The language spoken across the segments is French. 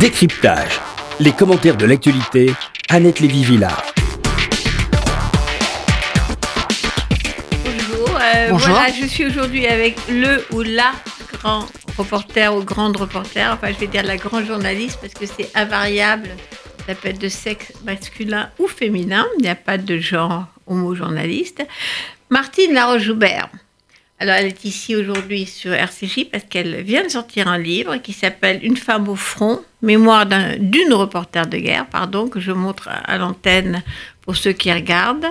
Décryptage. Les commentaires de l'actualité, Annette Lévy-Villard. Bonjour. euh, Bonjour. Voilà, je suis aujourd'hui avec le ou la grand reporter ou grande reporter. Enfin, je vais dire la grande journaliste parce que c'est invariable. Ça peut être de sexe masculin ou féminin. Il n'y a pas de genre homo-journaliste. Martine Laroche-Joubert. Alors, elle est ici aujourd'hui sur RCJ parce qu'elle vient de sortir un livre qui s'appelle Une femme au front, mémoire d'un- d'une reporter de guerre, pardon, que je montre à, l'antenne pour ceux qui regardent,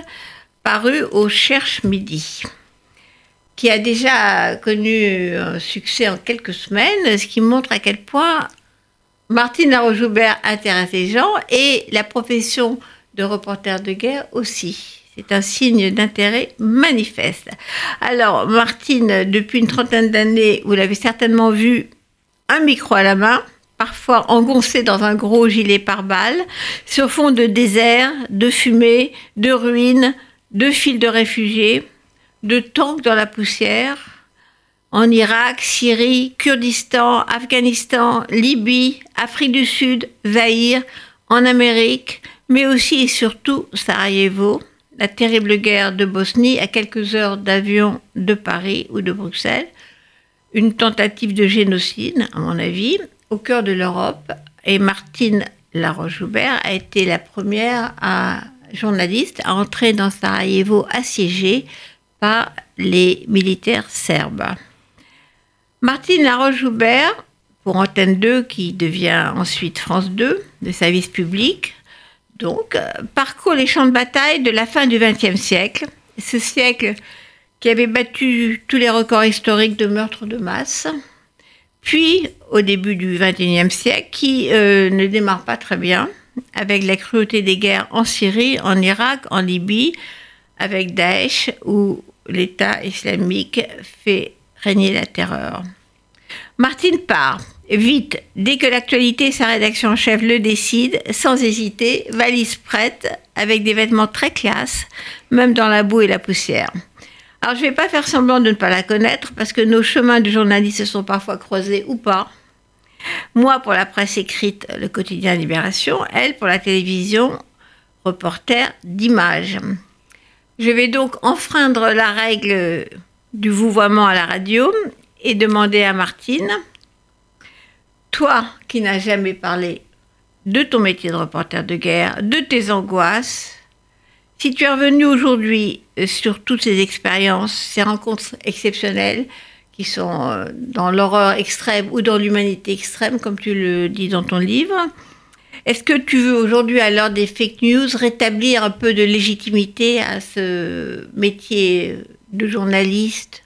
paru au Cherche Midi, qui a déjà connu un succès en quelques semaines, ce qui montre à quel point Martine Laroche-Joubert intéresse les gens et la profession de reporter de guerre aussi. C'est un signe d'intérêt manifeste. Alors, Martine, depuis une trentaine d'années, vous l'avez certainement vu, un micro à la main, parfois engoncé dans un gros gilet pare-balles, sur fond de désert, de fumée, de ruines, de files de réfugiés, de tanks dans la poussière, en Irak, Syrie, Kurdistan, Afghanistan, Libye, Afrique du Sud, Zaïre, en Amérique, mais aussi et surtout Sarajevo, la terrible guerre de Bosnie à quelques heures d'avion de Paris ou de Bruxelles, une tentative de génocide, à mon avis, au cœur de l'Europe. Et Martine Laroche-Joubert a été la première à, journaliste à entrer dans Sarajevo assiégé par les militaires serbes. Martine Laroche-Joubert, pour Antenne 2, qui devient ensuite France 2, de service public, donc, euh, parcourt les champs de bataille de la fin du XXe siècle, ce siècle qui avait battu tous les records historiques de meurtres de masse, puis au début du XXIe siècle, qui euh, ne démarre pas très bien, avec la cruauté des guerres en Syrie, en Irak, en Libye, avec Daesh, où l'État islamique fait régner la terreur. Martine part, vite, dès que l'actualité et sa rédaction en chef le décident, sans hésiter, valise prête, avec des vêtements très classe, même dans la boue et la poussière. Alors je ne vais pas faire semblant de ne pas la connaître, parce que nos chemins de journaliste se sont parfois croisés ou pas. Moi pour la presse écrite, le quotidien Libération, elle pour la télévision, reporter d'image. Je vais donc enfreindre la règle du vouvoiement à la radio et demander à Martine, toi qui n'as jamais parlé de ton métier de reporter de guerre, de tes angoisses, si tu es revenu aujourd'hui euh, sur toutes ces expériences, ces rencontres exceptionnelles qui sont euh, dans l'horreur extrême ou dans l'humanité extrême, comme tu le dis dans ton livre, est-ce que tu veux aujourd'hui, à l'heure des fake news, rétablir un peu de légitimité à ce métier de journaliste,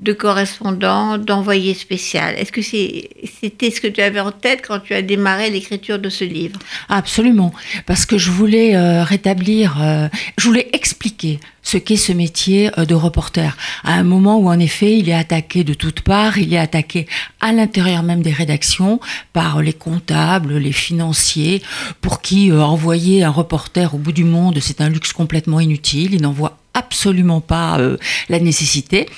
de correspondant, d'envoyé spécial. Est-ce que c'était ce que tu avais en tête quand tu as démarré l'écriture de ce livre? Absolument, parce que je voulais euh, rétablir, euh, je voulais expliquer ce qu'est ce métier euh, de reporter. À un moment où en effet il est attaqué de toutes parts, il est attaqué à l'intérieur même des rédactions par les comptables, les financiers, pour qui euh, envoyer un reporter au bout du monde c'est un luxe complètement inutile. Il n'en voit absolument pas euh, la nécessité.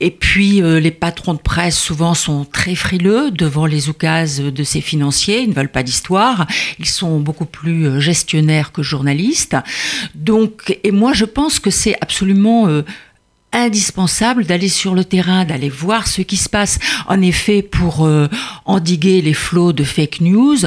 Et puis les patrons de presse souvent sont très frileux devant les oukases de ces financiers, ils ne veulent pas d'histoire, ils sont beaucoup plus gestionnaires que journalistes. Donc et moi je pense que c'est absolument euh, indispensable d'aller sur le terrain, d'aller voir ce qui se passe, en effet, pour euh, endiguer les flots de fake news,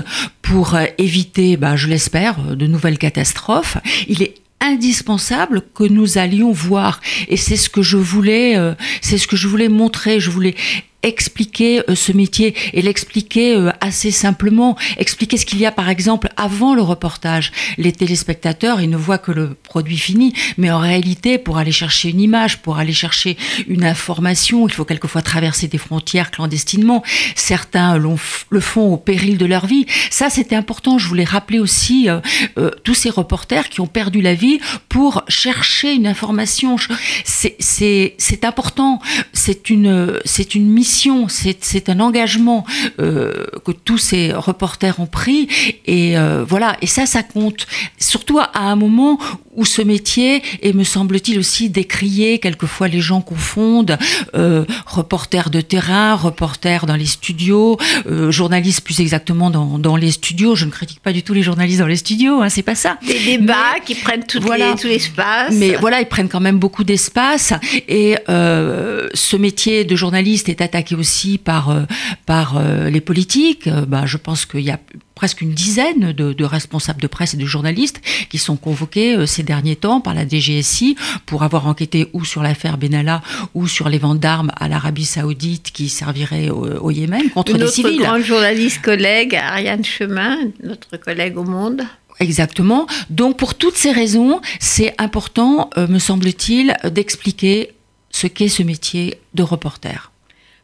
pour euh, éviter, bah, je l'espère, de nouvelles catastrophes. Il est indispensable que nous allions voir et c'est ce que je voulais c'est ce que je voulais montrer je voulais expliquer euh, ce métier et l'expliquer euh, assez simplement. Expliquer ce qu'il y a par exemple avant le reportage. Les téléspectateurs ils ne voient que le produit fini mais en réalité pour aller chercher une image pour aller chercher une information il faut quelquefois traverser des frontières clandestinement. Certains le font au péril de leur vie. Ça c'était important. Je voulais rappeler aussi euh, euh, tous ces reporters qui ont perdu la vie pour chercher une information. C'est important. C'est une, c'est une mission mission, c'est un engagement euh, que tous ces reporters ont pris. Et euh, voilà, et ça, ça compte. Surtout à un moment où ce métier est, me semble-t-il, aussi décrié. Quelquefois, les gens confondent euh, reporter de terrain, reporter dans les studios, euh, journaliste plus exactement dans, dans, les studios. Je ne critique pas du tout les journalistes dans les studios, hein, c'est pas ça. Des débats qui prennent tout, voilà, l'espace. Mais voilà, ils prennent quand même beaucoup d'espace. Et ce métier de journaliste est attaqué aussi par, euh, par euh, les politiques. Bah, je pense qu'il y a presque une dizaine de, responsables de presse et de journalistes qui sont convoqués ces derniers temps par la DGSI pour avoir enquêté ou sur l'affaire Benalla ou sur les ventes d'armes à l'Arabie Saoudite qui serviraient au, Yémen contre des civils. Notre grande journaliste collègue Ariane Chemin, notre collègue au Monde. Exactement. Donc pour toutes ces raisons, c'est important, me semble-t-il, d'expliquer ce qu'est ce métier de reporter.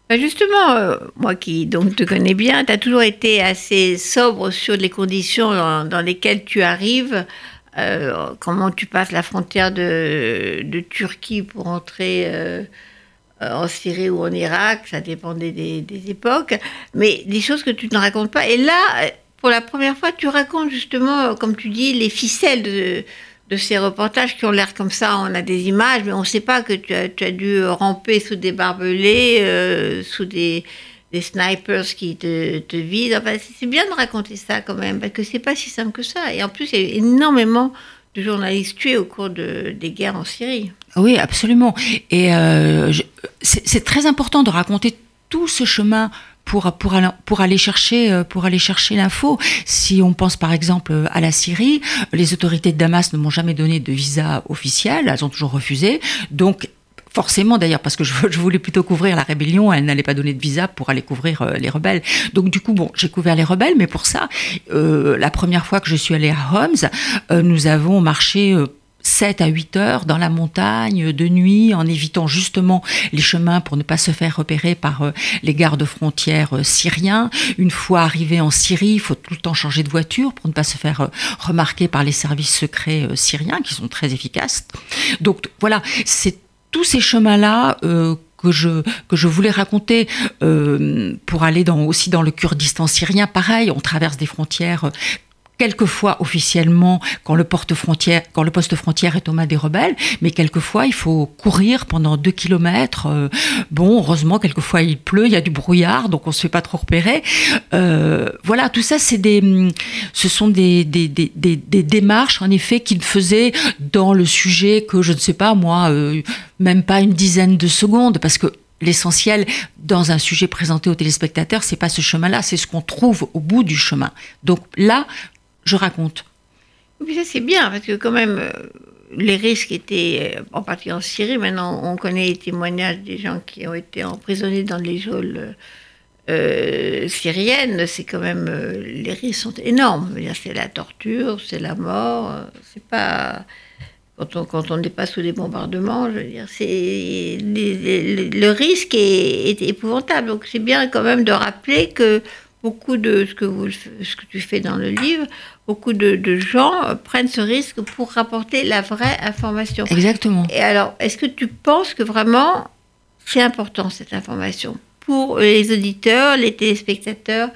Bah, justement, euh, moi qui donc te connais bien, tu as toujours été assez sobre sur les conditions dans, lesquelles tu arrives, euh, comment tu passes la frontière de, Turquie pour entrer euh, en Syrie ou en Irak, ça dépendait des, des, époques, mais des choses que tu ne racontes pas. Et là, pour la première fois, tu racontes justement, comme tu dis, les ficelles de de ces reportages qui ont l'air comme ça, on a des images, mais on ne sait pas que tu as, tu as, dû ramper sous des barbelés, euh, sous des, des, snipers qui te, te vident. Enfin, c'est bien de raconter ça quand même, parce que c'est pas si simple que ça. Et en plus, il y a énormément de journalistes tués au cours de, des guerres en Syrie. Oui, absolument. Et euh, c'est très important de raconter tout ce chemin pour, pour, pour aller chercher, euh, pour aller chercher l'info. Si on pense par exemple à la Syrie, les autorités de Damas ne m'ont jamais donné de visa officiel, elles ont toujours refusé. Donc forcément d'ailleurs, parce que je, voulais plutôt couvrir la rébellion, elle n'allait pas donner de visa pour aller couvrir euh, les rebelles. Donc du coup, bon, j'ai couvert les rebelles, mais pour ça, euh, la première fois que je suis allée à Homs, nous avons marché 7 à 8 heures dans la montagne de nuit en évitant justement les chemins pour ne pas se faire repérer par euh, les gardes frontières euh, syriens. Une fois arrivé en Syrie, il faut tout le temps changer de voiture pour ne pas se faire euh, remarquer par les services secrets syriens qui sont très efficaces. Donc voilà, c'est tous ces chemins-là que je, que je voulais raconter pour aller dans, aussi dans le Kurdistan syrien. Pareil, on traverse des frontières quelquefois officiellement quand le poste frontière est aux mains des rebelles, mais quelquefois il faut courir pendant deux kilomètres. Euh, bon, heureusement, quelquefois il pleut, il y a du brouillard, donc on se fait pas trop repérer. Euh, voilà, tout ça, c'est des, ce sont des, des, des, des, démarches en effet qu'il faisait dans le sujet que je ne sais pas moi, euh, même pas une dizaine de secondes, parce que l'essentiel dans un sujet présenté aux téléspectateurs, c'est pas ce chemin-là, c'est ce qu'on trouve au bout du chemin. Donc là, je raconte. Oui, ça c'est bien, parce que quand même, euh, les risques étaient, euh, en partie en Syrie, maintenant on connaît les témoignages des gens qui ont été emprisonnés dans les geôles euh, syriennes, c'est quand même, les risques sont énormes. C'est la torture, c'est la mort, c'est pas... Quand on, quand n'est pas sous des bombardements, je veux dire, c'est le risque est épouvantable. Donc c'est bien quand même de rappeler que beaucoup de ce que, vous, ce que tu fais dans le livre, beaucoup de, gens prennent ce risque pour rapporter la vraie information. Exactement. Et alors, est-ce que tu penses que vraiment c'est important cette information? Pour les auditeurs, les téléspectateurs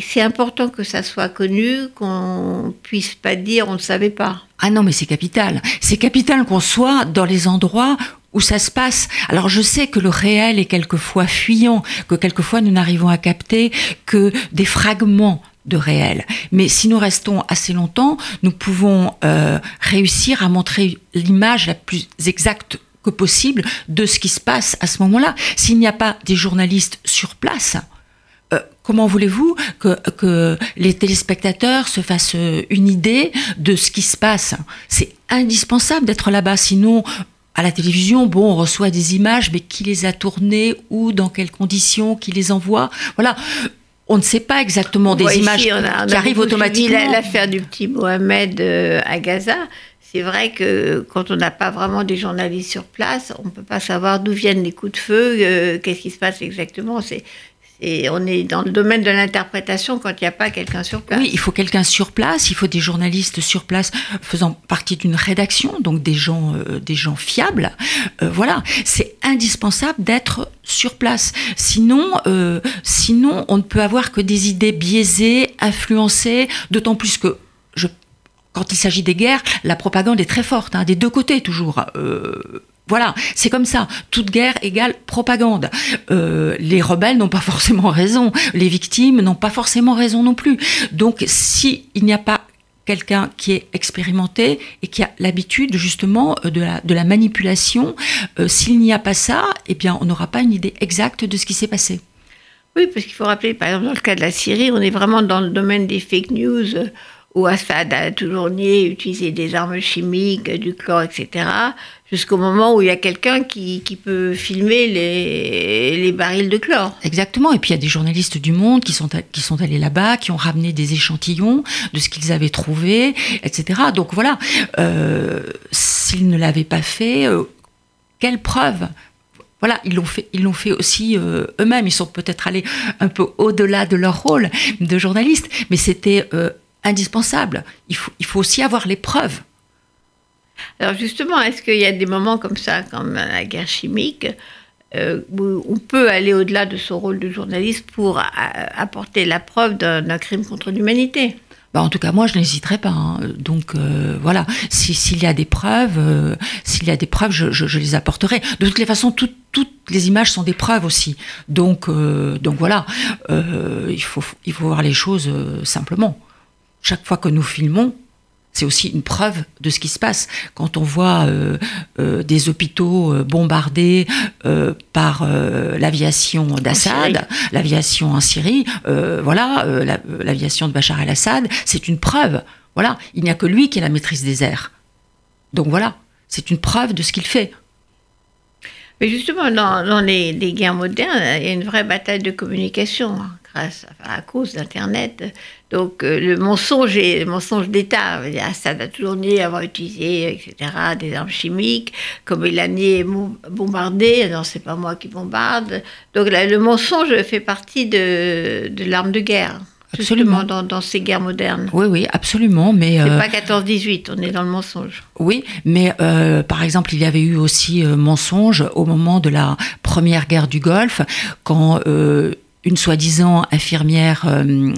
c'est important que ça soit connu, qu'on puisse pas dire on ne savait pas? Ah non, mais c'est capital. C'est capital qu'on soit dans les endroits où ça se passe. Alors je sais que le réel est quelquefois fuyant, que quelquefois nous n'arrivons à capter que des fragments de réel. Mais si nous restons assez longtemps, nous pouvons euh, réussir à montrer l'image la plus exacte que possible de ce qui se passe à ce moment-là. S'il n'y a pas des journalistes sur place, euh, comment voulez-vous que, que, les téléspectateurs se fassent une idée de ce qui se passe? C'est indispensable d'être là-bas, sinon à la télévision, bon, on reçoit des images, mais qui les a tournées, où, dans quelles conditions, qui les envoie? Voilà. On ne sait pas exactement des images qui arrivent automatiquement. L'affaire du petit Mohamed euh, à Gaza, c'est vrai que quand on n'a pas vraiment des journalistes sur place, on ne peut pas savoir d'où viennent les coups de feu, euh, qu'est-ce qui se passe exactement. C'est Et on est dans le domaine de l'interprétation quand il n'y a pas quelqu'un sur place. Oui, il faut quelqu'un sur place, il faut des journalistes sur place faisant partie d'une rédaction, donc des gens, euh, des gens fiables. Euh, voilà, c'est indispensable d'être sur place. Sinon, euh, sinon, on ne peut avoir que des idées biaisées, influencées, d'autant plus que quand il s'agit des guerres, la propagande est très forte, hein, des deux côtés toujours. Voilà, c'est comme ça. Toute guerre égale propagande. Euh, les rebelles n'ont pas forcément raison. Les victimes n'ont pas forcément raison non plus. Donc, s'il n'y a pas quelqu'un qui est expérimenté et qui a l'habitude justement euh, de la, de la manipulation, euh, s'il n'y a pas ça, eh bien, on n'aura pas une idée exacte de ce qui s'est passé. Oui, parce qu'il faut rappeler, par exemple, dans le cas de la Syrie, on est vraiment dans le domaine des fake news où Assad a toujours nié utiliser des armes chimiques, du chlore, etc., jusqu'au moment où il y a quelqu'un qui, peut filmer les, barils de chlore. Exactement, et puis il y a des journalistes du monde qui sont, qui sont allés là-bas, qui ont ramené des échantillons de ce qu'ils avaient trouvé, etc. Donc voilà, euh, s'ils ne l'avaient pas fait, euh, quelle preuve? Voilà, ils l'ont fait, ils l'ont fait aussi euh, eux-mêmes. Ils sont peut-être allés un peu au-delà de leur rôle de journaliste, mais c'était euh, indispensable. Il faut, il faut aussi avoir les preuves. Alors justement, est-ce qu'il y a des moments comme ça, comme la guerre chimique, euh, où on peut aller au-delà de son rôle de journaliste pour apporter la preuve d'un crime contre l'humanité? Bah, en tout cas, moi, je n'hésiterai pas. Hein. Donc euh, voilà, s'il y a des preuves, euh, s'il y a des preuves, je, je, les apporterai. De toutes les façons, toutes les images sont des preuves aussi. Donc donc voilà, il faut il faut voir les choses simplement chaque fois que nous filmons, c'est aussi une preuve de ce qui se passe. Quand on voit euh, euh, des hôpitaux euh, bombardés par l'aviation d'Assad, l'aviation en Syrie, voilà, l'aviation de Bachar el-Assad, c'est une preuve. Voilà, il n'y a que lui qui a la maîtrise des airs. Donc voilà, c'est une preuve de ce qu'il fait. Mais justement, dans, les, les, guerres modernes, il y a une vraie bataille de communication. À cause d'Internet. Donc euh, le mensonge est le mensonge d'État. Assad a toujours nié avoir utilisé, etc., des armes chimiques, comme il a nié bombarder. Non, c'est pas moi qui bombarde. Donc le mensonge fait partie de, de l'arme de guerre. Absolument. Dans, dans, ces guerres modernes. Oui, oui, absolument. Mais c'est euh, pas 14-18, on est dans le mensonge. Oui, mais euh, par exemple, il y avait eu aussi mensonge au moment de la première guerre du Golfe, quand une soi-disant infirmière euh,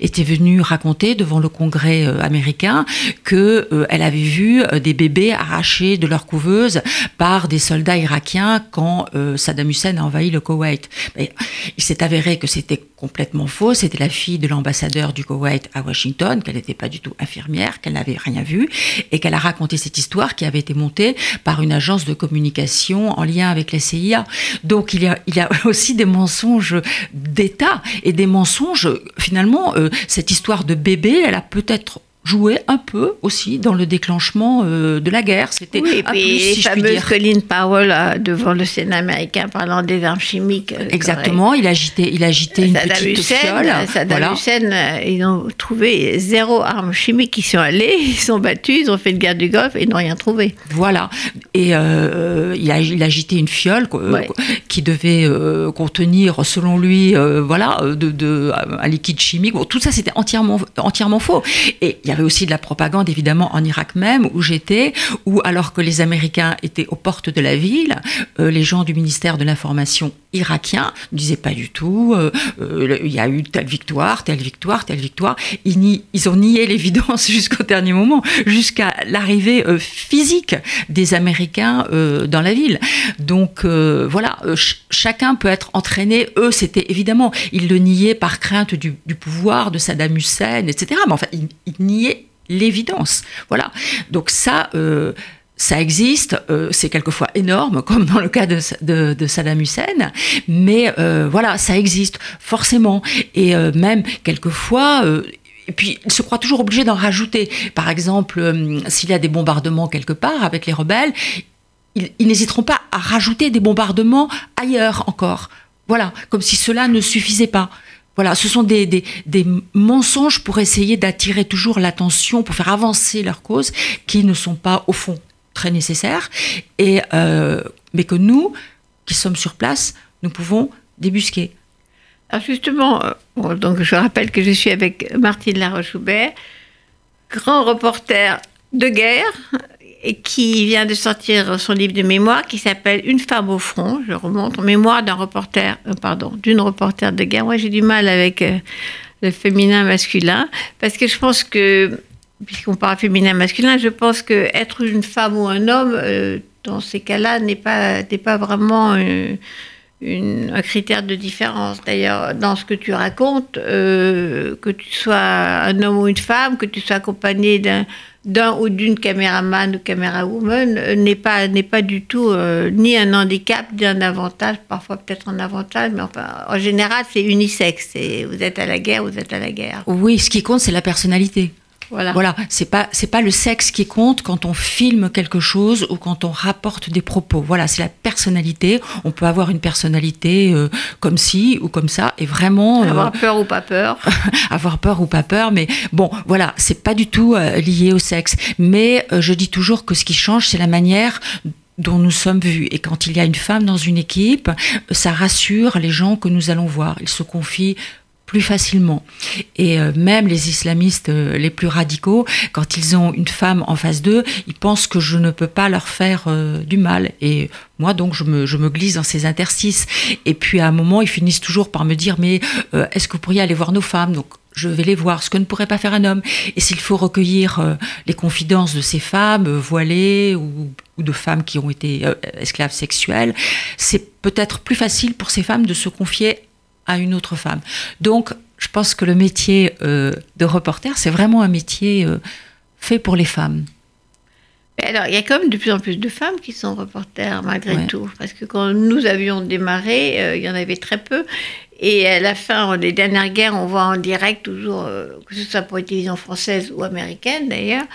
était venue raconter devant le Congrès euh, américain que euh, elle avait vu des bébés arrachés de leur couveuse par des soldats irakiens quand Saddam Hussein a envahi le Koweït. il s'est avéré que c'était complètement faux. C'était la fille de l'ambassadeur du Koweït à Washington, qu'elle n'était pas du tout infirmière, qu'elle n'avait rien vu, et qu'elle a raconté cette histoire qui avait été montée par une agence de communication en lien avec la CIA. Donc il y a, il y a aussi des mensonges d'État et des mensonges. Finalement, euh, cette histoire de bébé, elle a peut-être jouait un peu aussi dans le déclenchement euh, de la guerre. C'était oui, et puis les fameuses Colin Powell euh, devant le Sénat américain parlant des armes chimiques. Euh, Exactement, il agitait, il agitait une petite Hussein, fiole. Saddam Hussein, ils ont trouvé zéro arme chimique. Ils sont allés, ils sont battus, ils ont fait une guerre du Golfe et ils n'ont rien trouvé. Voilà. Et il, a, il agitait une fiole qui devait contenir, selon lui, voilà, de, de, un liquide chimique. Bon, tout ça, c'était entièrement, entièrement faux. Et il y avait aussi de la propagande, évidemment, en Irak même, où j'étais, où alors que les Américains étaient aux portes de la ville, euh, les gens du ministère de l'Information irakien ne disaient pas du tout, euh, euh, il y a eu telle victoire, telle victoire, telle victoire. Ils, ils ont nié l'évidence jusqu'au dernier moment, jusqu'à l'arrivée physique des Américains dans la ville. Donc voilà, chacun peut être entraîné. Eux, c'était évidemment, ils le niaient par crainte du, pouvoir de Saddam Hussein, etc. Mais enfin, ils, ils niaient l'évidence. Voilà. Donc ça, euh, ça existe, euh, c'est quelquefois énorme, comme dans le cas de, de, Saddam Hussein, mais euh, voilà, ça existe forcément. Et même quelquefois, et puis, ils se croient toujours obligés d'en rajouter. Par exemple, s'il y a des bombardements quelque part avec les rebelles, ils, ils n'hésiteront pas à rajouter des bombardements ailleurs encore. Voilà, comme si cela ne suffisait pas. Voilà, ce sont des, des, mensonges pour essayer d'attirer toujours l'attention, pour faire avancer leur cause, qui ne sont pas, au fond, très nécessaires, et, euh, mais que nous, qui sommes sur place, nous pouvons débusquer. Alors justement, donc je rappelle que je suis avec Martine Laroche-Houbert, grand reporter de guerre, qui vient de sortir son livre de mémoire qui s'appelle Une femme au front. Je remonte mémoire d'un reporter, pardon, d'une reporter de guerre. Moi, j'ai du mal avec le féminin masculin parce que je pense que puisqu'on parle féminin masculin, je pense que être une femme ou un homme euh, dans ces cas-là n'est pas pas vraiment euh, un critère de différence. D'ailleurs, dans ce que tu racontes, euh, que tu sois un homme ou une femme, que tu sois accompagné d'un ou d'une caméraman ou camérawoman n'est pas n'est pas du tout ni un handicap ni un avantage parfois peut-être un avantage mais en général c'est unisexe. Vous êtes à la guerre vous êtes à la guerre. Oui ce qui compte c'est la personnalité voilà. Voilà, c'est pas c'est pas le sexe qui compte quand on filme quelque chose ou quand on rapporte des propos. Voilà, c'est la personnalité. On peut avoir une personnalité euh, comme ci ou comme ça et vraiment euh, avoir peur ou pas peur. avoir peur ou pas peur, mais bon, voilà, c'est pas du tout euh, lié au sexe. Mais je dis toujours que ce qui change, c'est la manière dont nous sommes vus. Et quand il y a une femme dans une équipe, ça rassure les gens que nous allons voir. Ils se confient plus facilement. Et euh, même les islamistes euh, les plus radicaux, quand ils ont une femme en face d'eux, ils pensent que je ne peux pas leur faire euh, du mal. Et moi, donc, je me, glisse dans ces interstices. Et puis, à un moment, ils finissent toujours par me dire, mais est-ce que vous pourriez aller voir nos femmes? Donc, je vais les voir, ce que ne pourrait pas faire un homme. Et s'il faut recueillir les confidences de ces femmes voilées ou, de femmes qui ont été esclaves sexuelles, c'est peut-être plus facile pour ces femmes de se confier à une autre femme. Donc, je pense que le métier euh, de reporter, c'est vraiment un métier euh, fait pour les femmes. Alors, il y a quand même de plus en plus de femmes qui sont reporters malgré tout. Parce que quand nous avions démarré, euh, il y en avait très peu. Et à la fin des dernières guerres, on voit en direct toujours, que ce soit pour les télévisions françaises ou américaines d'ailleurs,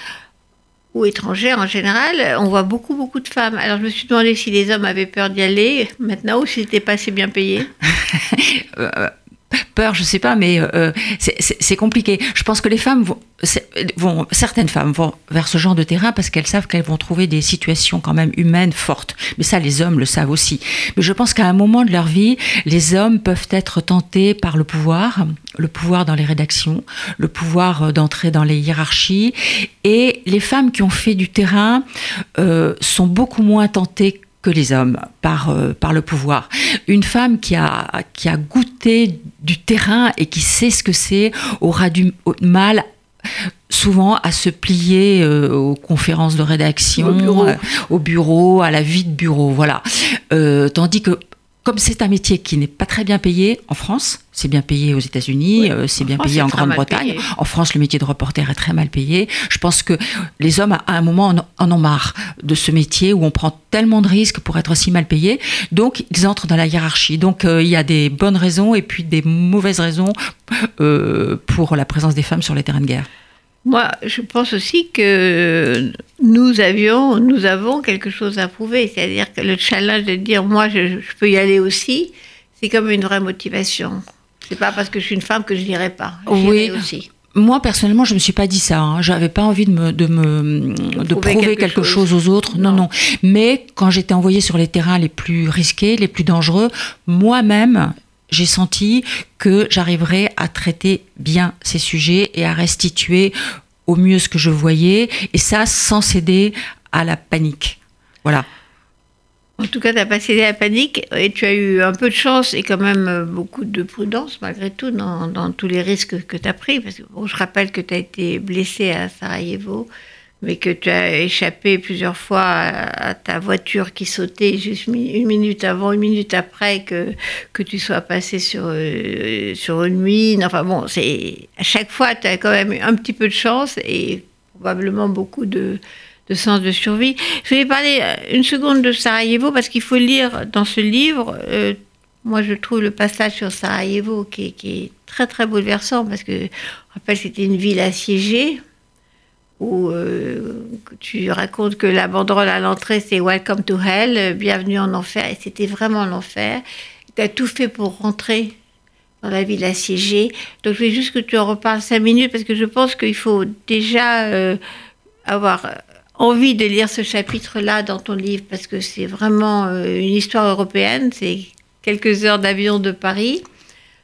ou étrangères en général, on voit beaucoup, beaucoup de femmes. Alors je me suis demandé si les hommes avaient peur d'y aller maintenant ou si c'était pas assez bien payé. Euh, peur, je sais pas, mais euh, c'est compliqué. Je pense que les femmes vont, certaines femmes vont vers ce genre de terrain parce qu'elles savent qu'elles vont trouver des situations quand même humaines fortes. Mais ça, les hommes le savent aussi. Mais je pense qu'à un moment de leur vie, les hommes peuvent être tentés par le pouvoir, le pouvoir dans les rédactions, le pouvoir euh, d'entrer dans les hiérarchies. Et les femmes qui ont fait du terrain euh, sont beaucoup moins tentées que les hommes par, euh, par le pouvoir. Une femme qui a, qui a goûté du terrain et qui sait ce que c'est aura du mal souvent à se plier euh, aux conférences de rédaction, au bureau. à la vie de bureau, voilà. Euh, tandis que comme c'est un métier qui n'est pas très bien payé en France, c'est bien payé aux États-Unis, euh, c'est bien payé en Grande-Bretagne. En France, le métier de reporter est très mal payé. Je pense que les hommes, à un moment, en ont marre de ce métier où on prend tellement de risques pour être si mal payé. Donc, ils entrent dans la hiérarchie. Donc, euh, il y a des bonnes raisons et puis des mauvaises raisons euh, pour la présence des femmes sur les terrains de guerre. Moi, je pense aussi que nous avions, nous avons quelque chose à prouver. C'est-à-dire que le challenge de dire moi, je, peux y aller aussi, c'est comme une vraie motivation. C'est pas parce que je suis une femme que je n'irai pas. Oui. Aussi. Moi, personnellement, je ne me suis pas dit ça. Hein. J'avais pas envie de me, de me de, prouver quelque, chose. aux autres. Non, non. Mais quand j'étais envoyée sur les terrains les plus risqués, les plus dangereux, moi-même, j'ai senti que j'arriverais à traiter bien ces sujets et à restituer au mieux ce que je voyais, et ça sans céder à la panique. Voilà. En tout cas, tu n'as pas cédé à la panique et tu as eu un peu de chance et quand même beaucoup de prudence malgré tout dans, dans tous les risques que tu as pris. Parce que je rappelle que tu as été blessé à Sarajevo mais que tu as échappé plusieurs fois à, ta voiture qui sautait juste une minute avant, une minute après que, que tu sois passé sur, euh, sur une mine. Enfin bon, c'est à chaque fois, tu as quand même un petit peu de chance et probablement beaucoup de, de sens de survie. Je vais parler euh, une seconde de Sarajevo parce qu'il faut lire dans ce livre. Euh, moi, je trouve le passage sur Sarajevo qui est, qui est très très bouleversant parce que, je rappelle, c'était une ville assiégée où euh, tu racontes que la banderole à l'entrée c'est Welcome to Hell, bienvenue en enfer, et c'était vraiment l'enfer. Tu as tout fait pour rentrer dans la ville assiégée. Donc je veux juste que tu en reparles cinq minutes parce que je pense qu'il faut déjà euh, avoir envie de lire ce chapitre-là dans ton livre parce que c'est vraiment euh, une histoire européenne, c'est quelques heures d'avion de Paris.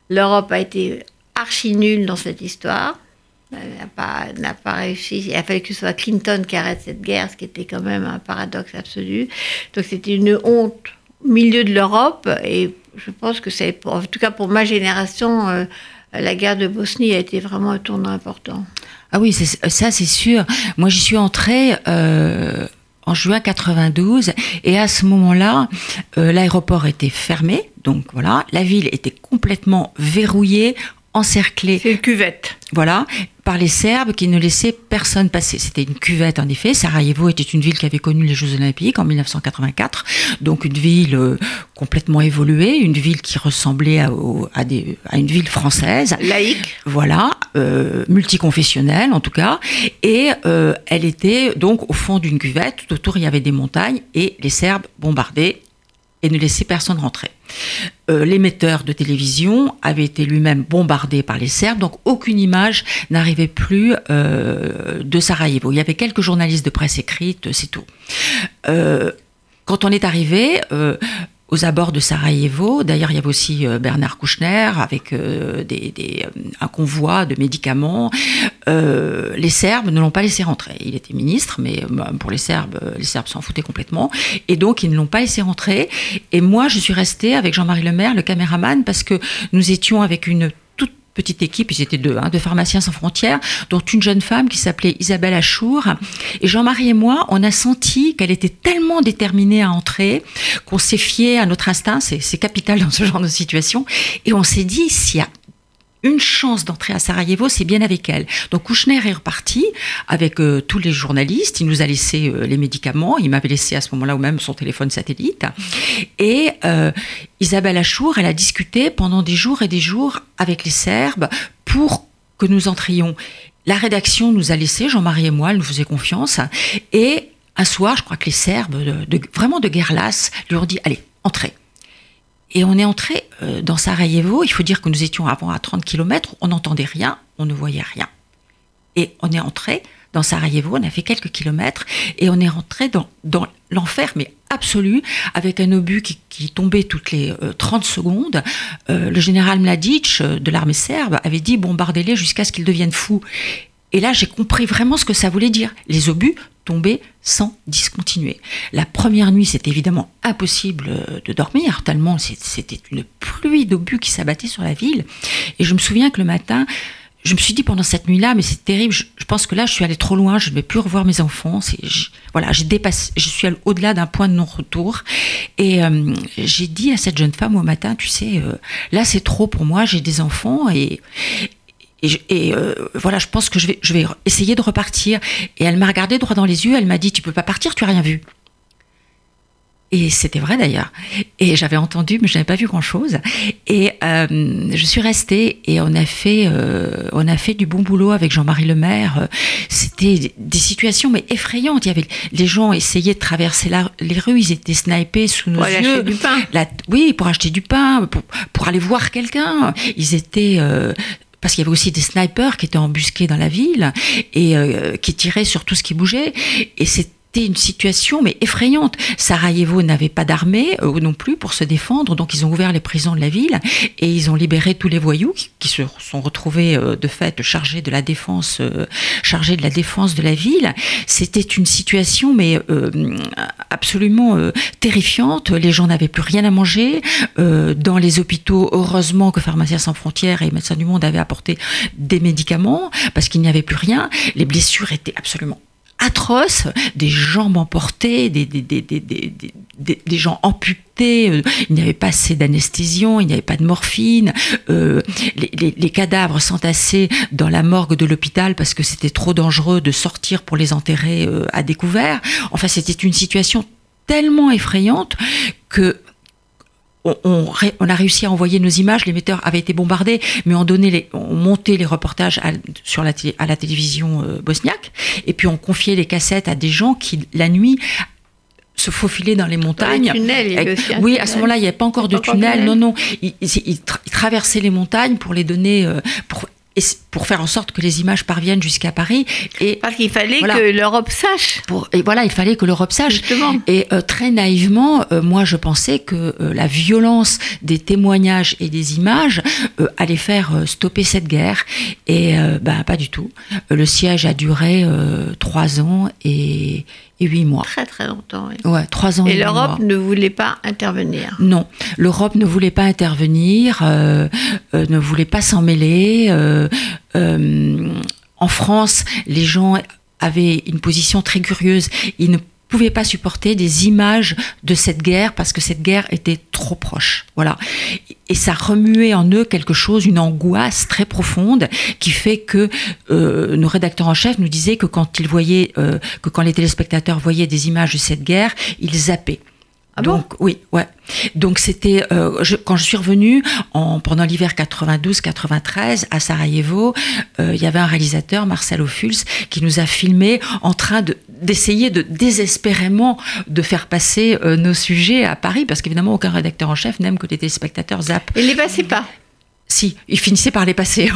L'Europe a été archi nulle dans cette histoire. N'a pas, n'a pas réussi. Il a fallu que ce soit Clinton qui arrête cette guerre, ce qui était quand même un paradoxe absolu. Donc c'était une honte au milieu de l'Europe. Et je pense que c'est, en tout cas pour ma génération, euh, la guerre de Bosnie a été vraiment un tournant important. Ah oui, c'est, ça c'est sûr. Moi j'y suis entrée. Euh, en juin 92 et à ce moment-là, euh, l'aéroport était fermé, donc voilà, la ville était complètement verrouillée, encerclée. C'est une cuvette. Voilà, par les Serbes qui ne laissaient personne passer. C'était une cuvette en effet. Sarajevo était une ville qui avait connu les Jeux Olympiques en 1984, donc une ville euh, complètement évoluée, une ville qui ressemblait à, à, des, à une ville française. Laïque. Voilà, euh, multiconfessionnelle en tout cas. Et euh, elle était donc au fond d'une cuvette. Tout autour il y avait des montagnes et les Serbes bombardaient et ne laissaient personne rentrer. Euh, l'émetteur de télévision avait été lui-même bombardé par les Serbes, donc aucune image n'arrivait plus euh, de Sarajevo. Il y avait quelques journalistes de presse écrite, c'est tout. Euh, quand on est arrivé, aux abords de Sarajevo. D'ailleurs, il y avait aussi euh, Bernard Kouchner avec euh, euh, un convoi de médicaments. les Serbes ne l'ont pas laissé rentrer. Il était ministre, mais pour les Serbes, les Serbes s'en foutaient complètement. Et donc, ils ne l'ont pas laissé rentrer. Et moi, je suis restée avec Jean-Marie Lemaire, le caméraman, parce que nous étions avec une petite équipe, ils étaient deux, hein, de pharmaciens sans frontières, dont une jeune femme qui s'appelait Isabelle Achour. Et Jean-Marie et moi, on a senti qu'elle était tellement déterminée à entrer qu'on s'est fié à notre instinct, c'est capital dans ce genre de situation, et on s'est dit, s'il y a une chance d'entrer à Sarajevo, c'est bien avec elle. Donc Kouchner est reparti avec euh, tous les journalistes. Il nous a laissé euh, les médicaments. Il m'avait laissé à ce moment-là ou même son téléphone satellite. Et euh, Isabelle Achour, elle a discuté pendant des jours et des jours avec les Serbes pour que nous entrions. La rédaction nous a laissé, Jean-Marie et moi, elle nous faisait confiance. Et un soir, je crois que les Serbes, vraiment de guerre lasse, lui ont dit, allez, entrez. Et on est entré euh, dans Sarajevo. Il faut dire que nous étions avant à 30 km. On n'entendait rien, on ne voyait rien. Et on est entré dans Sarajevo. On a fait quelques kilomètres et on est rentré dans, l'enfer, mais absolu, avec un obus qui, tombait toutes les 30 euh, secondes. Euh, le général Mladic de l'armée serbe avait dit bombardez-les jusqu'à ce qu'ils deviennent fous. Et là, j'ai compris vraiment ce que ça voulait dire. Les obus tomber sans discontinuer. La première nuit, c'était évidemment impossible euh, de dormir, tellement c'était une pluie d'obus qui s'abattait sur la ville. Et je me souviens que le matin, je me suis dit pendant cette nuit-là, mais c'est terrible, je, pense que là, je suis allée trop loin, je ne vais plus revoir mes enfants. Voilà, dépassé, je suis au-delà d'un point de non-retour. Et euh, j'ai dit à cette jeune femme au matin, tu sais, euh, là, c'est trop pour moi, j'ai des enfants et, et, euh, voilà, je pense que je vais, je vais essayer de repartir. Et elle m'a regardé droit dans les yeux, elle m'a dit, tu peux pas partir, tu as rien vu. Et c'était vrai d'ailleurs. Et j'avais entendu, mais je n'avais pas vu grand-chose. Et euh, je suis restée et on a fait, euh, on a fait du bon boulot avec Jean-Marie Lemaire. C'était des situations mais effrayantes. Il y avait les gens essayaient de traverser les rues, ils étaient snipés sous nos pour yeux. Acheter du pain. oui, pour acheter du pain, pour, pour aller voir quelqu'un. Ils étaient parce qu'il y avait aussi des snipers qui étaient embusqués dans la ville et euh, qui tiraient sur tout ce qui bougeait. Et c'est c'était une situation mais effrayante. Sarajevo n'avait pas d'armée euh, non plus pour se défendre, donc ils ont ouvert les prisons de la ville et ils ont libéré tous les voyous qui, se sont retrouvés euh, de fait chargés de la défense, euh, chargés de la défense de la ville. C'était une situation mais absolument terrifiante. Les gens n'avaient plus rien à manger dans les hôpitaux. Heureusement que Pharmaciens sans frontières et Médecins du Monde avaient apporté des médicaments parce qu'il n'y avait plus rien. Les blessures étaient absolument atroces, des jambes emportées, des, des, des, des gens amputés, euh, il n'y avait pas assez d'anesthésion, il n'y avait pas de morphine, euh, les, les, cadavres s'entassaient dans la morgue de l'hôpital parce que c'était trop dangereux de sortir pour les enterrer euh, à découvert. Enfin, c'était une situation tellement effrayante que on, a réussi à envoyer nos images, l'émetteur avait été bombardé, mais on, donnait les, on montait les reportages à, sur la, à la télévision euh, bosniaque, et puis on confiait les cassettes à des gens qui, la nuit, se faufilaient dans les montagnes. tunnels, oui, à ce moment-là, il n'y avait pas encore de tunnel. Non, non, ils, traversaient les montagnes pour les donner, euh, pour et pour faire en sorte que les images parviennent jusqu'à Paris. Et parce qu'il fallait que l'Europe sache. Pour, et voilà, il fallait que l'Europe sache. Justement. Et euh, très naïvement, euh, moi, je pensais que euh, la violence des témoignages et des images allait faire stopper cette guerre. Et ben, pas du tout. le siège a duré trois ans et, huit mois. Très très longtemps. Oui. Ouais, trois ans. Et, et l'Europe ne voulait pas intervenir. Non, l'Europe ne voulait pas intervenir, ne voulait pas s'en mêler. Euh, en France, les gens avaient une position très curieuse. Ils ne pouvaient pas supporter des images de cette guerre parce que cette guerre était trop proche. Voilà. Et ça remuait en eux quelque chose, une angoisse très profonde qui fait que euh, nos rédacteurs en chef nous disaient que quand ils voyaient, euh, que quand les téléspectateurs voyaient des images de cette guerre, ils zappaient. Ah Donc oui, ouais. Donc c'était euh, quand je suis revenue en, pendant l'hiver 92-93 à Sarajevo, euh, il y avait un réalisateur Marcel Ophuls qui nous a filmé en train de d'essayer de désespérément de faire passer euh, nos sujets à Paris parce qu'évidemment aucun rédacteur en chef n'aime que les téléspectateurs zappent. Il les passait pas. Si, il finissait par les passer.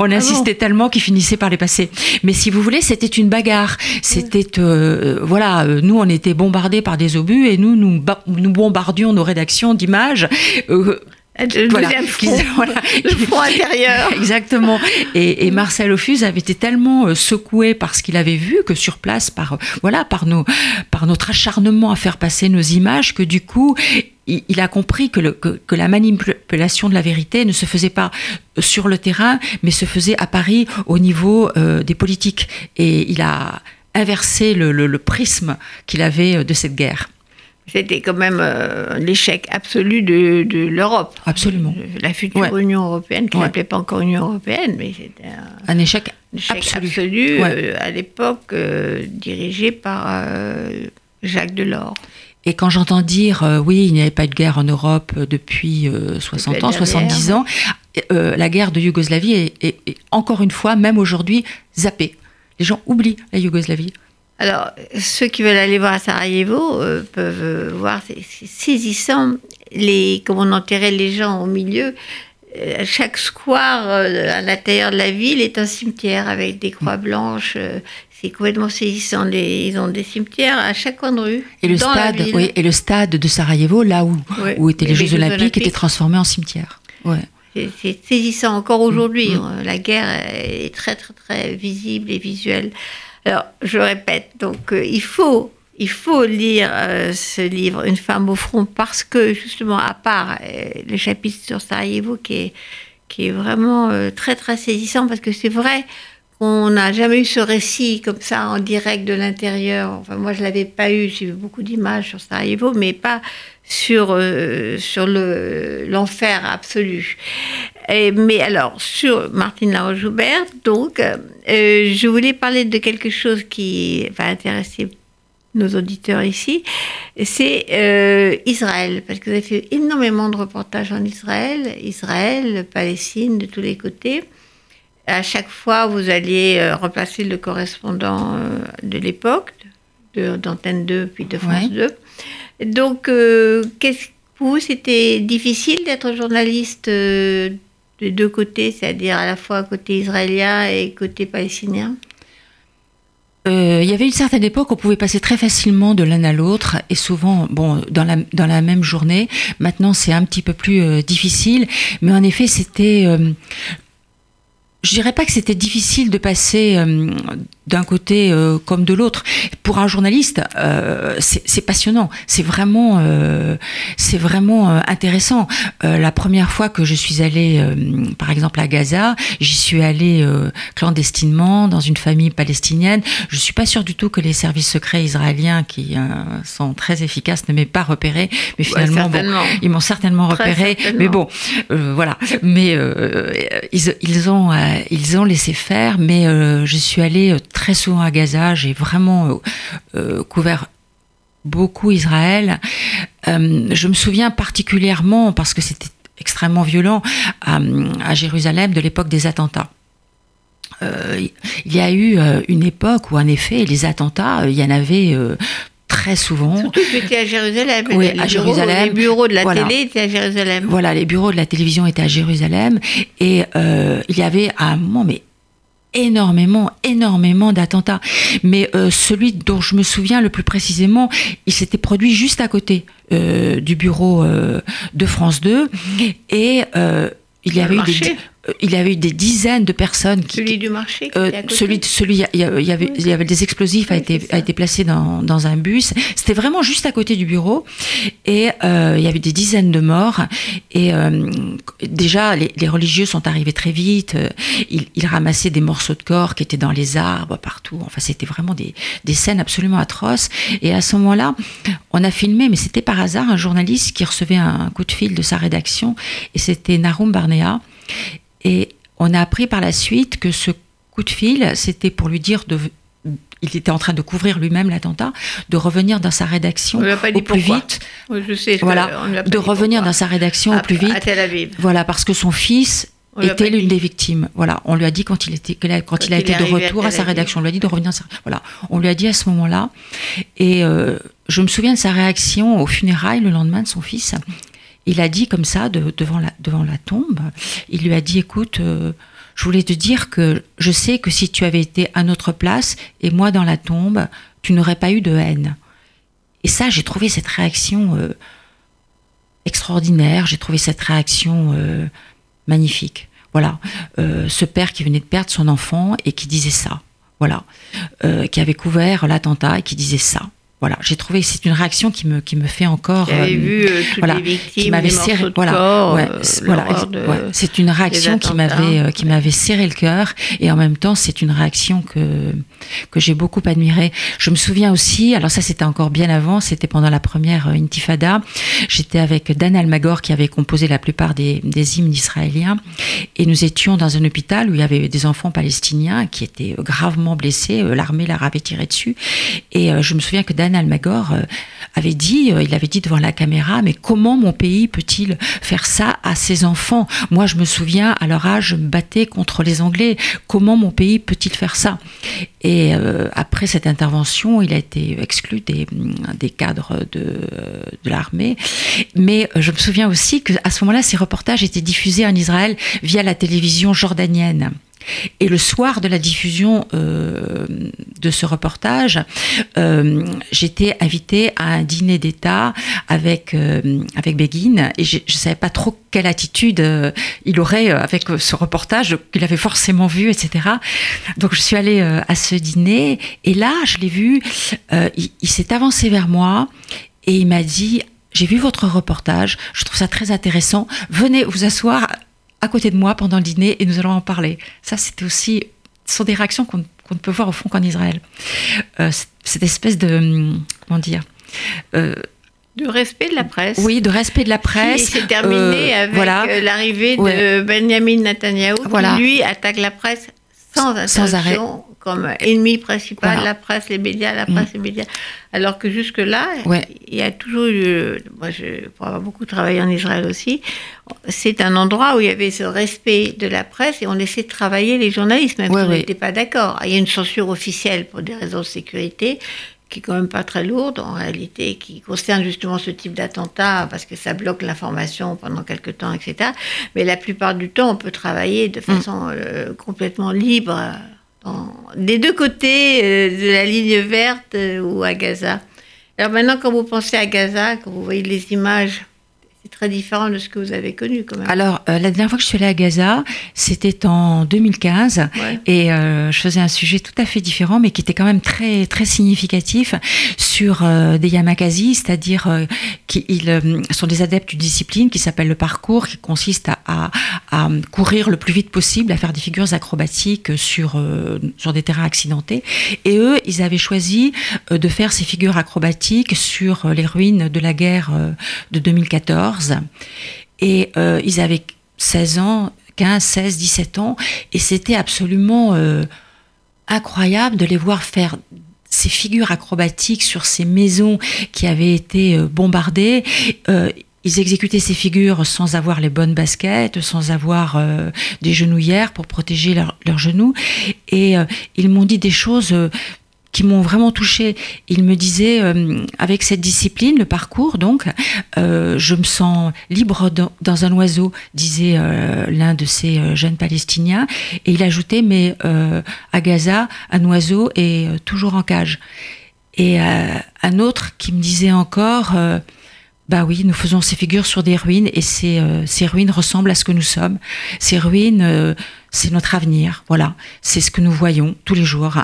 On, ah insistait tellement qu'il finissait par les passer. Mais si vous voulez, c'était une bagarre. C'était, euh, voilà, euh, nous, on était bombardés par des obus et nous, nous, nous bombardions nos rédactions d'images. Euh, le voilà, front, voilà. le front intérieur. Exactement. Et, et, Marcel Ophuze avait été tellement secoué par ce qu'il avait vu que sur place, par voilà, par nos, par notre acharnement à faire passer nos images, que du coup, il, a compris que, que, la manipulation de la vérité ne se faisait pas sur le terrain, mais se faisait à Paris au niveau euh, des politiques. Et il a inversé le, prisme qu'il avait euh, de cette guerre. C'était quand même euh, l'échec absolu de, l'Europe. Absolument. La future Union européenne, qui n'appelait pas encore Union européenne, mais c'était un, échec, absolu, à l'époque dirigé par Jacques Delors. Et quand j'entends dire, euh, oui, il n'y avait pas de guerre en Europe euh, depuis 60 euh, ans, 70 ans, la guerre de Yougoslavie est, encore une fois, même aujourd'hui, zappée. Les gens oublient la Yougoslavie. Alors, ceux qui veulent aller voir à Sarajevo peuvent voir, c'est saisissant, les, comme on enterrait les gens au milieu. Chaque square à l'intérieur de la ville est un cimetière avec des croix blanches c'est complètement saisissant. ils ont des cimetières à chaque coin de rue. Et le, stade, oui, et le stade de Sarajevo, là où, où étaient les, Jeux, Olympiques, était transformé en cimetière. Ouais. C'est saisissant encore aujourd'hui. Mm, mm. La guerre est très, très, très visible et visuelle. Alors, je répète, donc euh, il faut il faut lire euh, ce livre, Une femme au front, parce que justement, à part euh, le chapitre sur Sarajevo qui est, qui est vraiment très très saisissant, parce que c'est vrai, on n'a jamais eu ce récit comme ça en direct de l'intérieur. Enfin, moi, je l'avais pas eu. J'ai vu beaucoup d'images sur Sarajevo, mais pas sur euh, sur le l'enfer absolu. Mais alors sur Martine Laroche-Joubert, donc, euh, je voulais parler de quelque chose qui va intéresser nos auditeurs ici, c'est euh, Israël, parce que vous avez fait énormément de reportages en Israël, Israël, Palestine, de tous les côtés à chaque fois, vous alliez euh, remplacer le correspondant euh, de l'époque, d'Antenne 2 puis de France 2. Donc, euh, qu'est-ce pour vous, c'était difficile d'être journaliste de deux côtés, c'est-à-dire à la fois côté israélien et côté palestinien? Il y avait une certaine époque où on pouvait passer très facilement de l'un à l'autre et souvent bon dans la dans la même journée. Maintenant c'est un petit peu plus difficile, mais en effet c'était je dirais pas que c'était difficile de passer euh, d'un côté euh, comme de l'autre. Pour un journaliste, euh, c'est passionnant. C'est vraiment, euh, c'est vraiment intéressant. la première fois que je suis allée, par exemple à Gaza, j'y suis allée clandestinement dans une famille palestinienne. Je suis pas sûre du tout que les services secrets israéliens, qui sont très efficaces, ne m'aient pas repéré. Mais finalement, bon, ils m'ont certainement repéré. Mais bon, voilà. Mais ils, ils ont, ils ont laissé faire. Mais je suis allée très souvent à Gaza, j'ai vraiment euh, euh, couvert beaucoup Israël. Euh, je me souviens particulièrement, parce que c'était extrêmement violent, à, Jérusalem de l'époque des attentats. il y a eu une époque où, en effet, les attentats, il y en avait très souvent. Surtout que tu étais à Jérusalem. Oui, les à bureaux- Jérusalem. Les bureaux de la Voilà. télé étaient à Jérusalem. Voilà, les bureaux de la télévision étaient à Jérusalem et euh, il y avait à un moment, mais énormément, énormément d'attentats. Mais euh, celui dont je me souviens le plus précisément, il s'était produit juste à côté euh, du bureau euh, de France 2 et euh, il y avait eu des, il y avait eu des dizaines de personnes qui, Celui du marché euh, celui, celui, il y, a- avait, il y avait des explosifs a Oui, été, c'est ça. a été placé dans, dans un bus. C'était vraiment juste à côté du bureau et euh, il y avait des dizaines de morts. Et euh, déjà, les, les religieux sont arrivés très vite. Euh, Ils, ils ramassaient des morceaux de corps qui étaient dans les arbres partout. Enfin, c'était vraiment des, des scènes absolument atroces. Et à ce moment-là, on a filmé, mais c'était par hasard un journaliste qui recevait un coup de fil de sa rédaction et c'était Narum Barnea. Et on a appris par la suite que ce coup de fil, c'était pour lui dire de. Il était en train de couvrir lui-même l'attentat, de revenir dans sa rédaction au plus vite, Oui, je sais. voilà, de revenir dans sa rédaction au À- plus vite, À Tel Aviv. voilà, parce que son fils On était l'une des victimes. Voilà, on lui a dit quand il était, quand, Quand il a il été de à retour à, sa rédaction, on lui a dit de revenir. Dans sa, voilà, on lui a dit à ce moment-là, et euh, je me souviens de sa réaction aux funérailles le lendemain de son fils. Il a dit comme ça de- devant la tombe, il lui a dit écoute. euh, je voulais te dire que je sais que si tu avais été à notre place et moi dans la tombe, tu n'aurais pas eu de haine. Et ça, j'ai trouvé cette réaction euh, extraordinaire. J'ai trouvé cette réaction euh, magnifique. Voilà, ce père qui venait de perdre son enfant et qui disait ça. Voilà, qui avait couvert l'attentat et qui disait ça. Voilà, j'ai trouvé c'est une réaction qui me qui me fait encore. Euh, vu euh, toutes voilà, les qui m'avait serré de voilà corps, ouais, euh, voilà de- ouais, c'est une réaction qui m'avait euh, qui m'avait serré le cœur et en même temps c'est une réaction que que j'ai beaucoup admirée je me souviens aussi alors ça c'était encore bien avant c'était pendant la première intifada j'étais avec Dan Almagor qui avait composé la plupart des, des hymnes israéliens et nous étions dans un hôpital où il y avait des enfants palestiniens qui étaient gravement blessés l'armée leur avait tiré dessus et je me souviens que Dan Almagor euh, avait dit, euh, il avait dit devant la caméra, mais comment mon pays peut-il faire ça à ses enfants? Moi, je me souviens, à leur âge, je me battais contre les Anglais. Comment mon pays peut-il faire ça? Et euh, après cette intervention, il a été exclu des, des cadres de, de l'armée. Mais je me souviens aussi qu'à ce moment-là, ces reportages étaient diffusés en Israël via la télévision jordanienne. Et le soir de la diffusion euh, de ce reportage, euh, j'étais invitée à un dîner d'État avec euh, avec Begin et je ne savais pas trop quelle attitude euh, il aurait avec ce reportage qu'il avait forcément vu, etc. Donc je suis allée à ce dîner et là je l'ai vu, il s'est avancé vers moi et il m'a dit j'ai vu votre reportage, je trouve ça très intéressant. Venez vous asseoir à côté de moi pendant le dîner et nous allons en parler. Ça, c'était aussi, ce sont des réactions qu'on ne peut voir au fond qu'en Israël. Euh, cette espèce de, comment dire, euh, De respect de la presse. oui, de respect de la presse. Et c'est terminé euh, avec voilà. l'arrivée de Ouais. Benjamin Netanyahu, Voilà. qui lui attaque la presse sans Sans arrêt. comme ennemi principal, Voilà. la presse, les médias, la Mm. presse, les médias. Alors que jusque-là, Ouais. il y a toujours eu, moi je, pour avoir beaucoup travaillé en Israël aussi, c'est un endroit où il y avait ce respect de la presse et on laissait travailler les journalistes, même Ouais, si on n'était pas d'accord. Il y a une censure officielle pour des raisons de sécurité qui est quand même pas très lourde en réalité, qui concerne justement ce type d'attentat parce que ça bloque l'information pendant quelque temps, etc. Mais la plupart du temps, on peut travailler de façon euh, complètement libre dans- des deux côtés euh, de la ligne verte euh, ou à Gaza. Alors maintenant, quand vous pensez à Gaza, quand vous voyez les images, c'est très différent de ce que vous avez connu quand même. Alors, euh, la dernière fois que je suis allée à Gaza, c'était en 2015. Ouais. Et euh, je faisais un sujet tout à fait différent, mais qui était quand même très très significatif sur euh, des yamakasi, c'est-à-dire qui ils, euh, sont des adeptes d'une discipline qui s'appelle le parcours, qui consiste à, à, à courir le plus vite possible, à faire des figures acrobatiques sur sur des terrains accidentés. Et eux, ils avaient choisi de faire ces figures acrobatiques sur les ruines de la guerre de 2014. Et euh, ils avaient 16 ans, 15, 16, 17 ans, et c'était absolument euh, incroyable de les voir faire ces figures acrobatiques sur ces maisons qui avaient été euh, bombardées. Ils exécutaient ces figures sans avoir les bonnes baskets, sans avoir des genouillères pour protéger leurs leurs genoux. Et ils m'ont dit des choses qui m'ont vraiment touché. Il me disait, euh, avec cette discipline, le parcours, donc, euh, je me sens libre dans, un oiseau, disait euh, l'un de ces jeunes Palestiniens. Et il ajoutait, mais à Gaza, un oiseau est toujours en cage. Et un autre qui me disait encore, bah oui, nous faisons ces figures sur des ruines et ces, ces ruines ressemblent à ce que nous sommes. Ces ruines c'est notre avenir. Voilà, c'est ce que nous voyons tous les jours.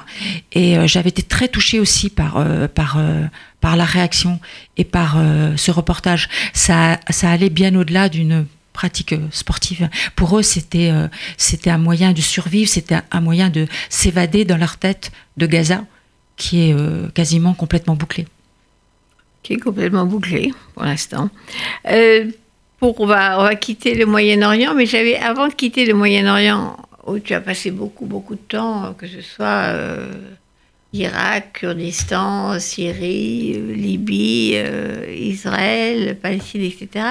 Et euh, j'avais été très touchée aussi par euh, euh, par la réaction et par ce reportage. Ça ça allait bien au-delà d'une pratique sportive. Pour eux, c'était c'était un moyen de survivre, c'était un moyen de s'évader dans leur tête de Gaza, qui est quasiment complètement bouclé. Qui est complètement bouclé pour l'instant pour, on va, on va quitter le Moyen-Orient, mais j'avais, avant de quitter le Moyen-Orient, où tu as passé beaucoup, beaucoup de temps, que ce soit euh, Irak, Kurdistan, Syrie, euh, Libye, euh, Israël, Palestine, etc.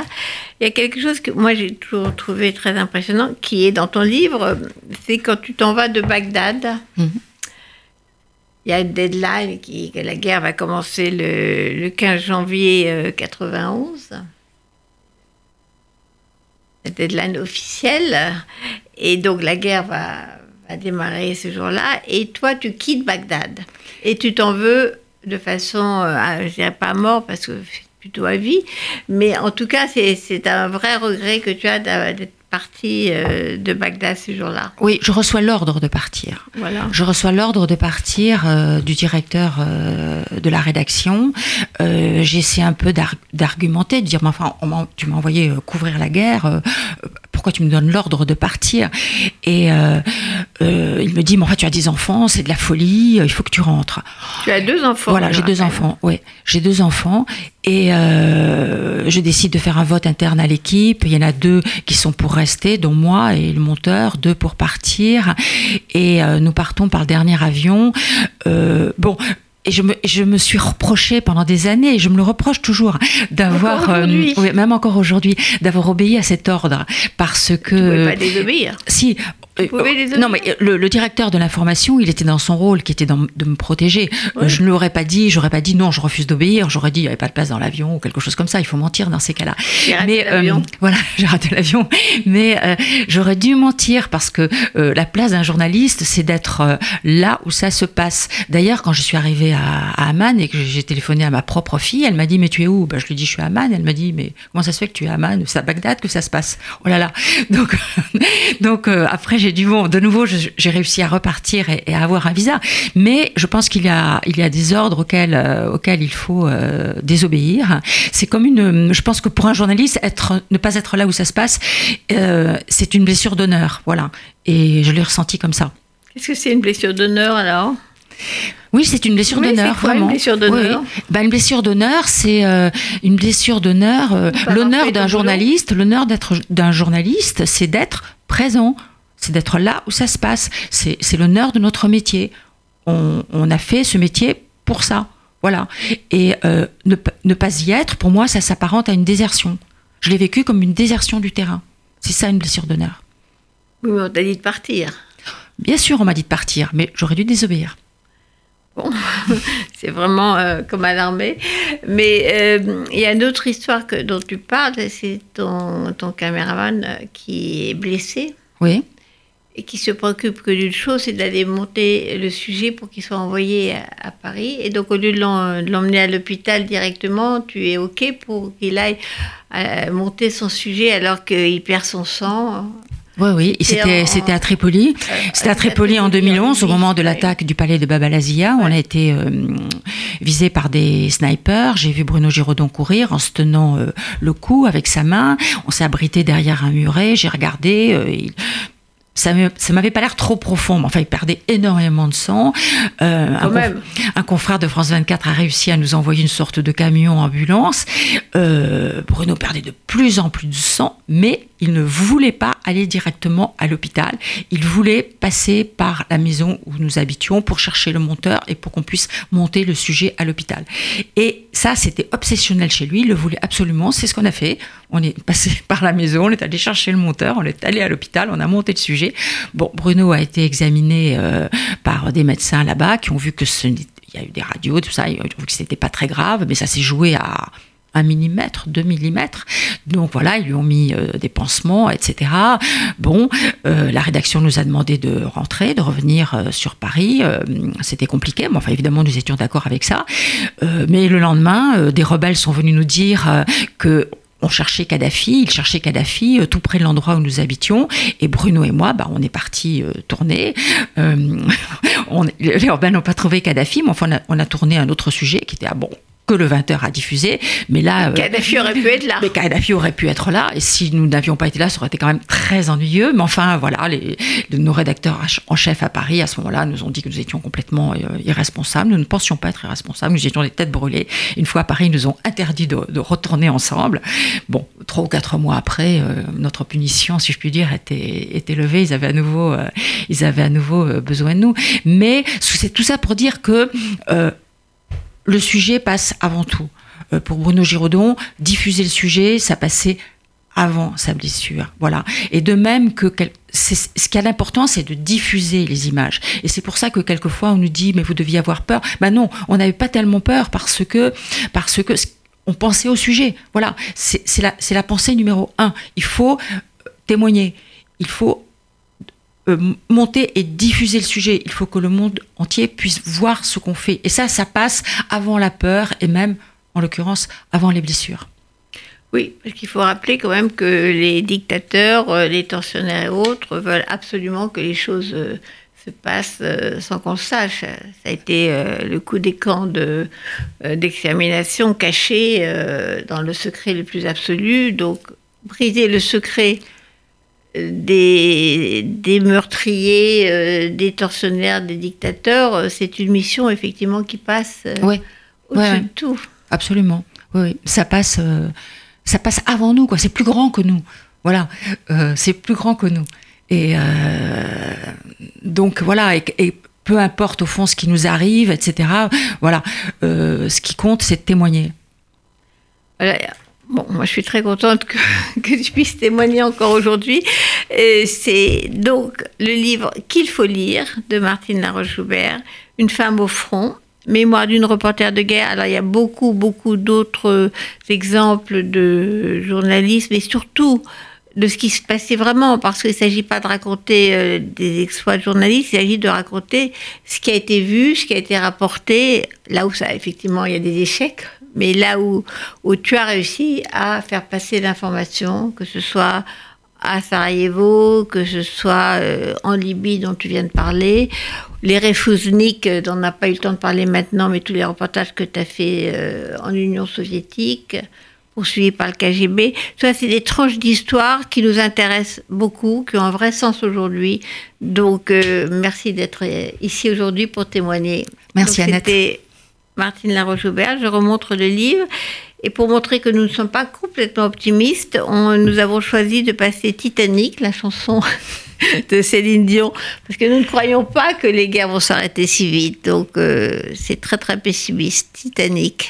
Il y a quelque chose que moi j'ai toujours trouvé très impressionnant, qui est dans ton livre, c'est quand tu t'en vas de Bagdad. Mhm. Il y a une deadline qui, la guerre va commencer le, le 15 janvier 1991 deadline officielle. Et donc la guerre va, démarrer ce jour-là. Et toi, tu quittes Bagdad. Et tu t'en veux de façon, euh, je dirais pas mort parce que plutôt à vie. Mais en tout cas, c'est un vrai regret que tu as d'être euh, de Bagdad ce jour-là. Oui, je reçois l'ordre de partir. Voilà. Je reçois l'ordre de partir euh, du directeur euh, de la rédaction. J'essaie un peu d'argumenter, de dire, mais enfin, tu m'as envoyé couvrir la guerre. pourquoi tu me donnes l'ordre de partir? Et il me dit, mais enfin, tu as des enfants, c'est de la folie, il faut que tu rentres. Tu as deux enfants. Voilà, j'ai deux enfants. Oui, j'ai deux enfants et je décide de faire un vote interne à l'équipe. Il y en a deux qui sont pour rester, dont moi et le monteur, deux pour partir. Et euh, nous partons par le dernier avion. Euh, bon, et je me, je me suis reproché pendant des années, et je me le reproche toujours, d'avoir, euh, même encore aujourd'hui, d'avoir obéi à cet ordre, parce que. Tu pas désobéir. Si, euh, non, mais le, directeur de l'information, il était dans son rôle, qui était de me protéger. Euh, je ne l'aurais pas dit, j'aurais pas dit non, je refuse d'obéir. J'aurais dit il n'y avait pas de place dans l'avion ou quelque chose comme ça. Il faut mentir dans ces cas-là. Mais euh, voilà, j'ai raté l'avion. Mais j'aurais dû mentir parce que la place d'un journaliste, c'est d'être là où ça se passe. D'ailleurs, quand je suis arrivée à, à Amman et que j'ai téléphoné à ma propre fille, elle m'a dit mais tu es où? Ben, je lui dis je suis à Amman. Elle m'a dit mais comment ça se fait que tu es à Amman? C'est à Bagdad que ça se passe. Oh là là. Donc donc après j'ai dû, bon, de nouveau, j'ai réussi à repartir et, à avoir un visa. Mais je pense qu'il y a, il y a des ordres auxquels, euh, auxquels il faut euh, désobéir. C'est comme une, je pense que pour un journaliste, être, ne pas être là où ça se passe, euh, c'est une blessure d'honneur. Voilà. Et je l'ai ressenti comme ça. Qu'est-ce que c'est une blessure d'honneur alors? Oui, c'est une blessure d'honneur, vraiment. Une blessure d'honneur? Bah, une blessure d'honneur, c'est une blessure d'honneur. l'honneur d'un journaliste, l'honneur d'être d'un journaliste, c'est d'être présent c'est d'être là où ça se passe. C'est l'honneur de notre métier. On, a fait ce métier pour ça. Voilà. Et euh, ne, pas y être, pour moi, ça s'apparente à une désertion. Je l'ai vécu comme une désertion du terrain. C'est ça une blessure d'honneur. Oui, mais on t'a dit de partir. Bien sûr, on m'a dit de partir, mais j'aurais dû désobéir. Bon, c'est vraiment euh, comme à l'armée. Mais euh, il y a une autre histoire que, dont tu parles, c'est ton, ton caméraman qui est blessé. Oui et qui se préoccupe que d'une chose, c'est d'aller monter le sujet pour qu'il soit envoyé à, Paris. Et donc, au lieu de l'emmener à l'hôpital directement, tu es OK pour qu'il aille euh, monter son sujet alors qu'il perd son sang. Oui, oui, c'était, c'était à Tripoli. C'était à Tripoli en 2011, au moment de l'attaque du palais de Babalazia. On a été euh, visé par des snipers. J'ai vu Bruno Giraudon courir en se tenant euh, le cou avec sa main. On s'est abrité derrière un muret. J'ai regardé ça m'avait pas l'air trop profond, mais enfin, il perdait énormément de sang. Euh, un, un, confrère de France 24 a réussi à nous envoyer une sorte de camion ambulance. Euh, Bruno perdait de plus en plus de sang, mais il ne voulait pas aller directement à l'hôpital. Il voulait passer par la maison où nous habitions pour chercher le monteur et pour qu'on puisse monter le sujet à l'hôpital. Et ça, c'était obsessionnel chez lui. Il le voulait absolument. C'est ce qu'on a fait. On est passé par la maison, on est allé chercher le monteur, on est allé à l'hôpital, on a monté le sujet. Bon, Bruno a été examiné euh, par des médecins là-bas qui ont vu que ce il y a eu des radios, tout ça, donc c'était pas très grave, mais ça s'est joué à 1 mm, 2 mm. Donc voilà, ils lui ont mis euh, des pansements, etc. Bon, euh, la rédaction nous a demandé de rentrer, de revenir sur Paris. C'était compliqué, mais enfin évidemment nous étions d'accord avec ça. mais le lendemain, des rebelles sont venus nous dire que on cherchait Kadhafi, ils cherchaient Kadhafi tout près de l'endroit où nous habitions. Et Bruno et moi, bah, on est partis tourner. on, les rebelles n'ont pas trouvé Kadhafi, mais enfin, on a, on a, tourné un autre sujet qui était, ah bon, que le 20h a diffusé. Mais là. Euh, Kadhafi aurait pu être là. Mais Kadhafi aurait pu être là. Et si nous n'avions pas été là, ça aurait été quand même très ennuyeux. Mais enfin, voilà, les, nos rédacteurs en chef à Paris, à ce moment-là, nous ont dit que nous étions complètement euh, irresponsables. Nous ne pensions pas être irresponsables. Nous étions des têtes brûlées. Une fois à Paris, ils nous ont interdit de, retourner ensemble. Bon, trois ou quatre mois après, euh, notre punition, si je puis dire, était, était levée. Ils avaient à nouveau, ils avaient à nouveau besoin de nous. Mais c'est tout ça pour dire que le sujet passe avant tout. Euh, pour Bruno Giraudon, diffuser le sujet, ça passait avant sa blessure. Voilà. Et de même que ce qui a l'important, c'est de diffuser les images. Et c'est pour ça que quelquefois on nous dit mais vous deviez avoir peur. Ben non, on n'avait pas tellement peur parce que parce que on pensait au sujet. Voilà. C'est la, la pensée numéro un. Il faut témoigner. Il faut euh, monter et diffuser le sujet. Il faut que le monde entier puisse voir ce qu'on fait. Et ça, ça passe avant la peur et même, en l'occurrence, avant les blessures. Oui, parce qu'il faut rappeler quand même que les dictateurs, euh, les tensionnaires et autres veulent absolument que les choses euh, se passent sans qu'on le sache. Ça a été le coup des camps d'extermination caché dans le secret le plus absolu. Donc, briser le secret des, des meurtriers, euh, des tortionnaires, des dictateurs, euh, c'est une mission effectivement qui passe euh, au-dessus de tout. Absolument. Oui, ça passe, ça passe avant nous, quoi. C'est plus grand que nous. Voilà, c'est plus grand que nous. Et donc voilà, et, peu importe au fond ce qui nous arrive, etc. Voilà, ce qui compte, c'est de témoigner. Voilà Bon, moi je suis très contente que, que tu puisses témoigner encore aujourd'hui. C'est donc le livre qu'il faut lire de Martine Laroche-Joubert, Une femme au front, Mémoire d'une reporter de guerre. Alors il y a beaucoup, beaucoup d'autres exemples de journalisme et surtout de ce qui se passait vraiment, parce qu'il ne s'agit pas de raconter euh, des exploits de journalistes, il s'agit de raconter ce qui a été vu, ce qui a été rapporté, là où ça, effectivement, il y a des échecs, mais là où, où tu as réussi à faire passer l'information, que ce soit à Sarajevo, que ce soit euh, en Libye dont tu viens de parler, les Refouznik dont on n'a pas eu le temps de parler maintenant, mais tous les reportages que tu as fait euh, en Union soviétique, poursuivis par le KGB. Ça, c'est des tranches d'histoire qui nous intéressent beaucoup, qui ont un vrai sens aujourd'hui. Donc, euh, merci d'être ici aujourd'hui pour témoigner. Merci Annette. Martine Laroche-Aubert. Je remontre le livre. Et pour montrer que nous ne sommes pas complètement optimistes, nous avons choisi de passer Titanic, la chanson de Céline Dion, parce que nous ne croyons pas que les guerres vont s'arrêter si vite. Donc euh, c'est très très pessimiste. Titanic.